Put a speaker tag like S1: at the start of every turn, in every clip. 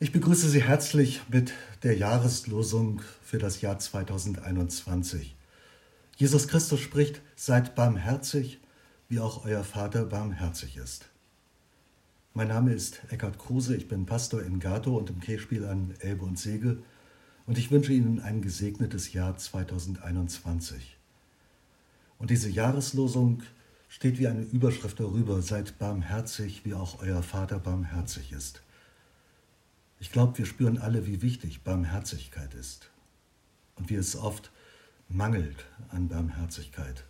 S1: Ich begrüße Sie herzlich mit der Jahreslosung für das Jahr 2021. Jesus Christus spricht, seid barmherzig, wie auch euer Vater barmherzig ist. Mein Name ist Eckhard Kruse, ich bin Pastor in Gato und im Kirchspiel an Elbe und Segel und ich wünsche Ihnen ein gesegnetes Jahr 2021. Und diese Jahreslosung steht wie eine Überschrift darüber, seid barmherzig, wie auch euer Vater barmherzig ist. Ich glaube, wir spüren alle, wie wichtig Barmherzigkeit ist und wie es oft mangelt an Barmherzigkeit.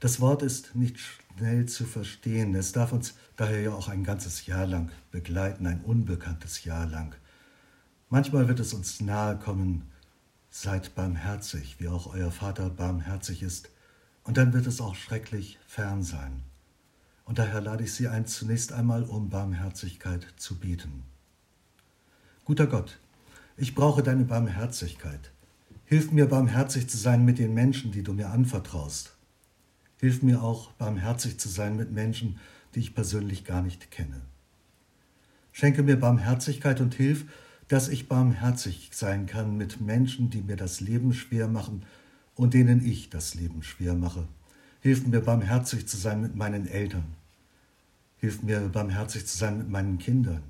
S1: Das Wort ist nicht schnell zu verstehen. Es darf uns daher ja auch ein ganzes Jahr lang begleiten, ein unbekanntes Jahr lang. Manchmal wird es uns nahe kommen, seid barmherzig, wie auch euer Vater barmherzig ist. Und dann wird es auch schrecklich fern sein. Und daher lade ich Sie ein, zunächst einmal um Barmherzigkeit zu bieten. Guter Gott, ich brauche deine Barmherzigkeit. Hilf mir barmherzig zu sein mit den Menschen, die du mir anvertraust. Hilf mir auch barmherzig zu sein mit Menschen, die ich persönlich gar nicht kenne. Schenke mir Barmherzigkeit und hilf, dass ich barmherzig sein kann mit Menschen, die mir das Leben schwer machen und denen ich das Leben schwer mache. Hilf mir barmherzig zu sein mit meinen Eltern. Hilf mir barmherzig zu sein mit meinen Kindern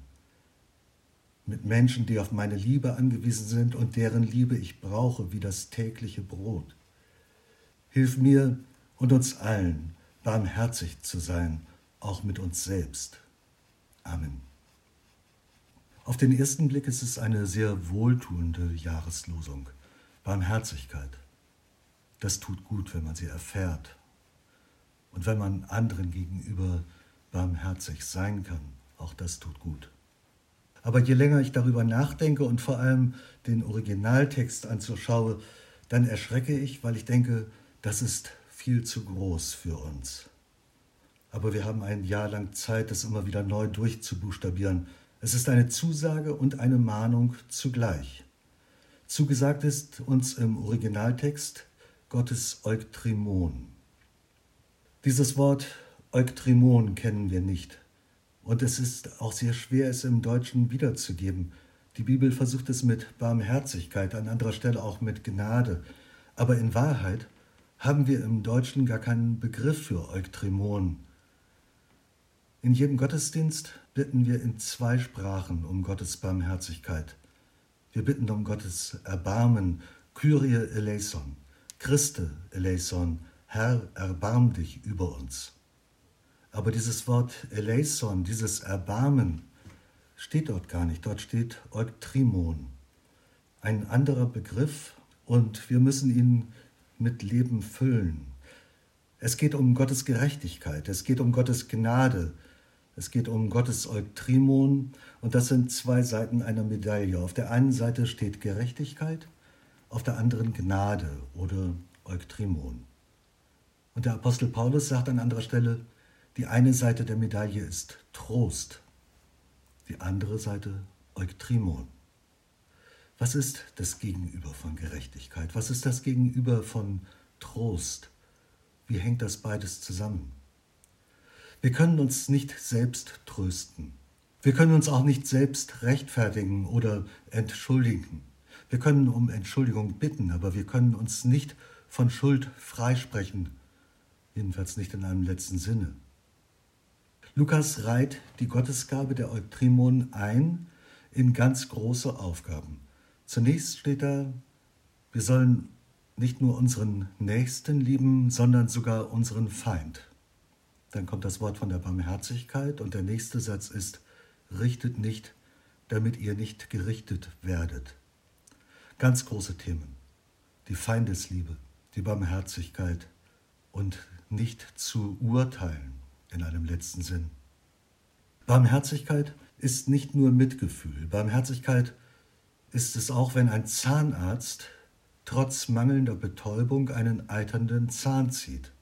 S1: mit Menschen, die auf meine Liebe angewiesen sind und deren Liebe ich brauche wie das tägliche Brot. Hilf mir und uns allen, barmherzig zu sein, auch mit uns selbst. Amen. Auf den ersten Blick ist es eine sehr wohltuende Jahreslosung. Barmherzigkeit. Das tut gut, wenn man sie erfährt und wenn man anderen gegenüber barmherzig sein kann. Auch das tut gut. Aber je länger ich darüber nachdenke und vor allem den Originaltext anzuschaue, dann erschrecke ich, weil ich denke, das ist viel zu groß für uns. Aber wir haben ein Jahr lang Zeit, das immer wieder neu durchzubuchstabieren. Es ist eine Zusage und eine Mahnung zugleich. Zugesagt ist uns im Originaltext Gottes Euktrimon. Dieses Wort Euktrimon kennen wir nicht. Und es ist auch sehr schwer, es im Deutschen wiederzugeben. Die Bibel versucht es mit Barmherzigkeit, an anderer Stelle auch mit Gnade. Aber in Wahrheit haben wir im Deutschen gar keinen Begriff für Euktrimon. In jedem Gottesdienst bitten wir in zwei Sprachen um Gottes Barmherzigkeit. Wir bitten um Gottes Erbarmen, Kyrie eleison, Christe eleison, Herr, erbarm dich über uns. Aber dieses Wort Eleison, dieses Erbarmen, steht dort gar nicht. Dort steht Eutrimon, ein anderer Begriff und wir müssen ihn mit Leben füllen. Es geht um Gottes Gerechtigkeit, es geht um Gottes Gnade, es geht um Gottes Eutrimon und das sind zwei Seiten einer Medaille. Auf der einen Seite steht Gerechtigkeit, auf der anderen Gnade oder Eutrimon. Und der Apostel Paulus sagt an anderer Stelle, die eine Seite der Medaille ist Trost, die andere Seite Euktrimon. Was ist das Gegenüber von Gerechtigkeit? Was ist das Gegenüber von Trost? Wie hängt das beides zusammen? Wir können uns nicht selbst trösten. Wir können uns auch nicht selbst rechtfertigen oder entschuldigen. Wir können um Entschuldigung bitten, aber wir können uns nicht von Schuld freisprechen, jedenfalls nicht in einem letzten Sinne. Lukas reiht die Gottesgabe der Eutrimon ein in ganz große Aufgaben. Zunächst steht da, wir sollen nicht nur unseren Nächsten lieben, sondern sogar unseren Feind. Dann kommt das Wort von der Barmherzigkeit und der nächste Satz ist, richtet nicht, damit ihr nicht gerichtet werdet. Ganz große Themen. Die Feindesliebe, die Barmherzigkeit und nicht zu urteilen in einem letzten Sinn. Barmherzigkeit ist nicht nur Mitgefühl. Barmherzigkeit ist es auch, wenn ein Zahnarzt trotz mangelnder Betäubung einen eiternden Zahn zieht.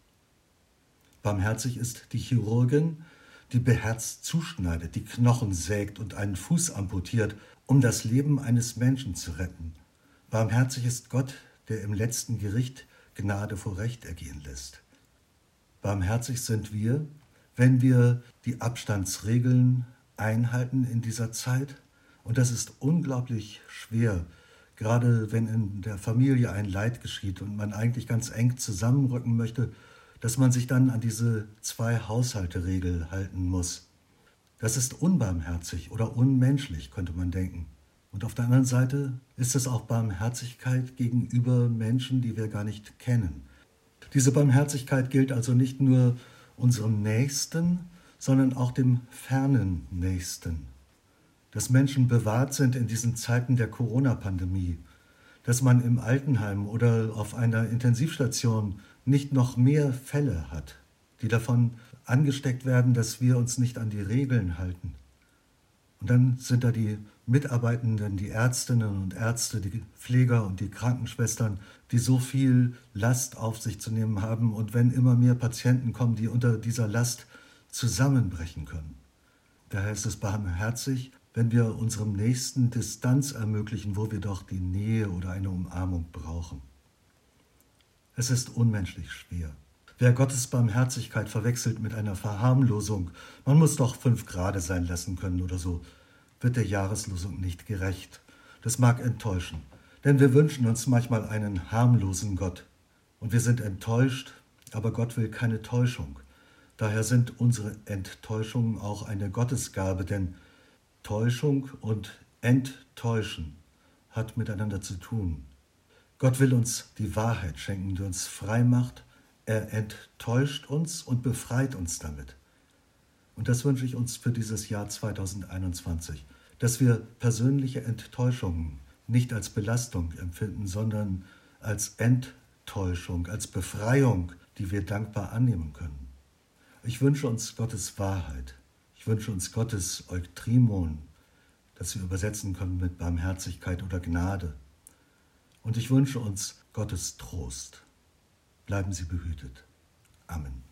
S1: Barmherzig ist die Chirurgin, die beherzt zuschneidet, die Knochen sägt und einen Fuß amputiert, um das Leben eines Menschen zu retten. Barmherzig ist Gott, der im letzten Gericht Gnade vor Recht ergehen lässt. Barmherzig sind wir, wenn wir die Abstandsregeln einhalten in dieser Zeit, Und das ist unglaublich schwer, gerade wenn in der Familie ein Leid geschieht und man eigentlich ganz eng zusammenrücken möchte, dass man sich dann an diese zwei Haushalte-Regel halten muss. Das ist unbarmherzig oder unmenschlich, könnte man denken. Und auf der anderen Seite ist es auch Barmherzigkeit gegenüber Menschen, die wir gar nicht kennen. Diese Barmherzigkeit gilt also nicht nur unserem Nächsten, sondern auch dem fernen Nächsten. Dass Menschen bewahrt sind in diesen Zeiten der Corona-Pandemie, dass man im Altenheim oder auf einer Intensivstation nicht noch mehr Fälle hat, die davon angesteckt werden, dass wir uns nicht an die Regeln halten. Und dann sind da die Mitarbeitenden, die Ärztinnen und Ärzte, die Pfleger und die Krankenschwestern, die so viel Last auf sich zu nehmen haben und wenn immer mehr Patienten kommen, die unter dieser Last zusammenbrechen können. Daher ist es barmherzig, wenn wir unserem Nächsten Distanz ermöglichen, wo wir doch die Nähe oder eine Umarmung brauchen. Es ist unmenschlich schwer. Wer Gottes Barmherzigkeit verwechselt mit einer Verharmlosung, man muss doch fünf Grade sein lassen können oder so, wird der Jahreslosung nicht gerecht. Das mag enttäuschen, denn wir wünschen uns manchmal einen harmlosen Gott. Und wir sind enttäuscht, aber Gott will keine Täuschung. Daher sind unsere Enttäuschungen auch eine Gottesgabe, denn Täuschung und Enttäuschen hat miteinander zu tun. Gott will uns die Wahrheit schenken, die uns frei macht er enttäuscht uns und befreit uns damit. Und das wünsche ich uns für dieses Jahr 2021, dass wir persönliche Enttäuschungen nicht als Belastung empfinden, sondern als Enttäuschung, als Befreiung, die wir dankbar annehmen können. Ich wünsche uns Gottes Wahrheit. Ich wünsche uns Gottes Eutrimon, das wir übersetzen können mit Barmherzigkeit oder Gnade. Und ich wünsche uns Gottes Trost. Bleiben Sie behütet. Amen.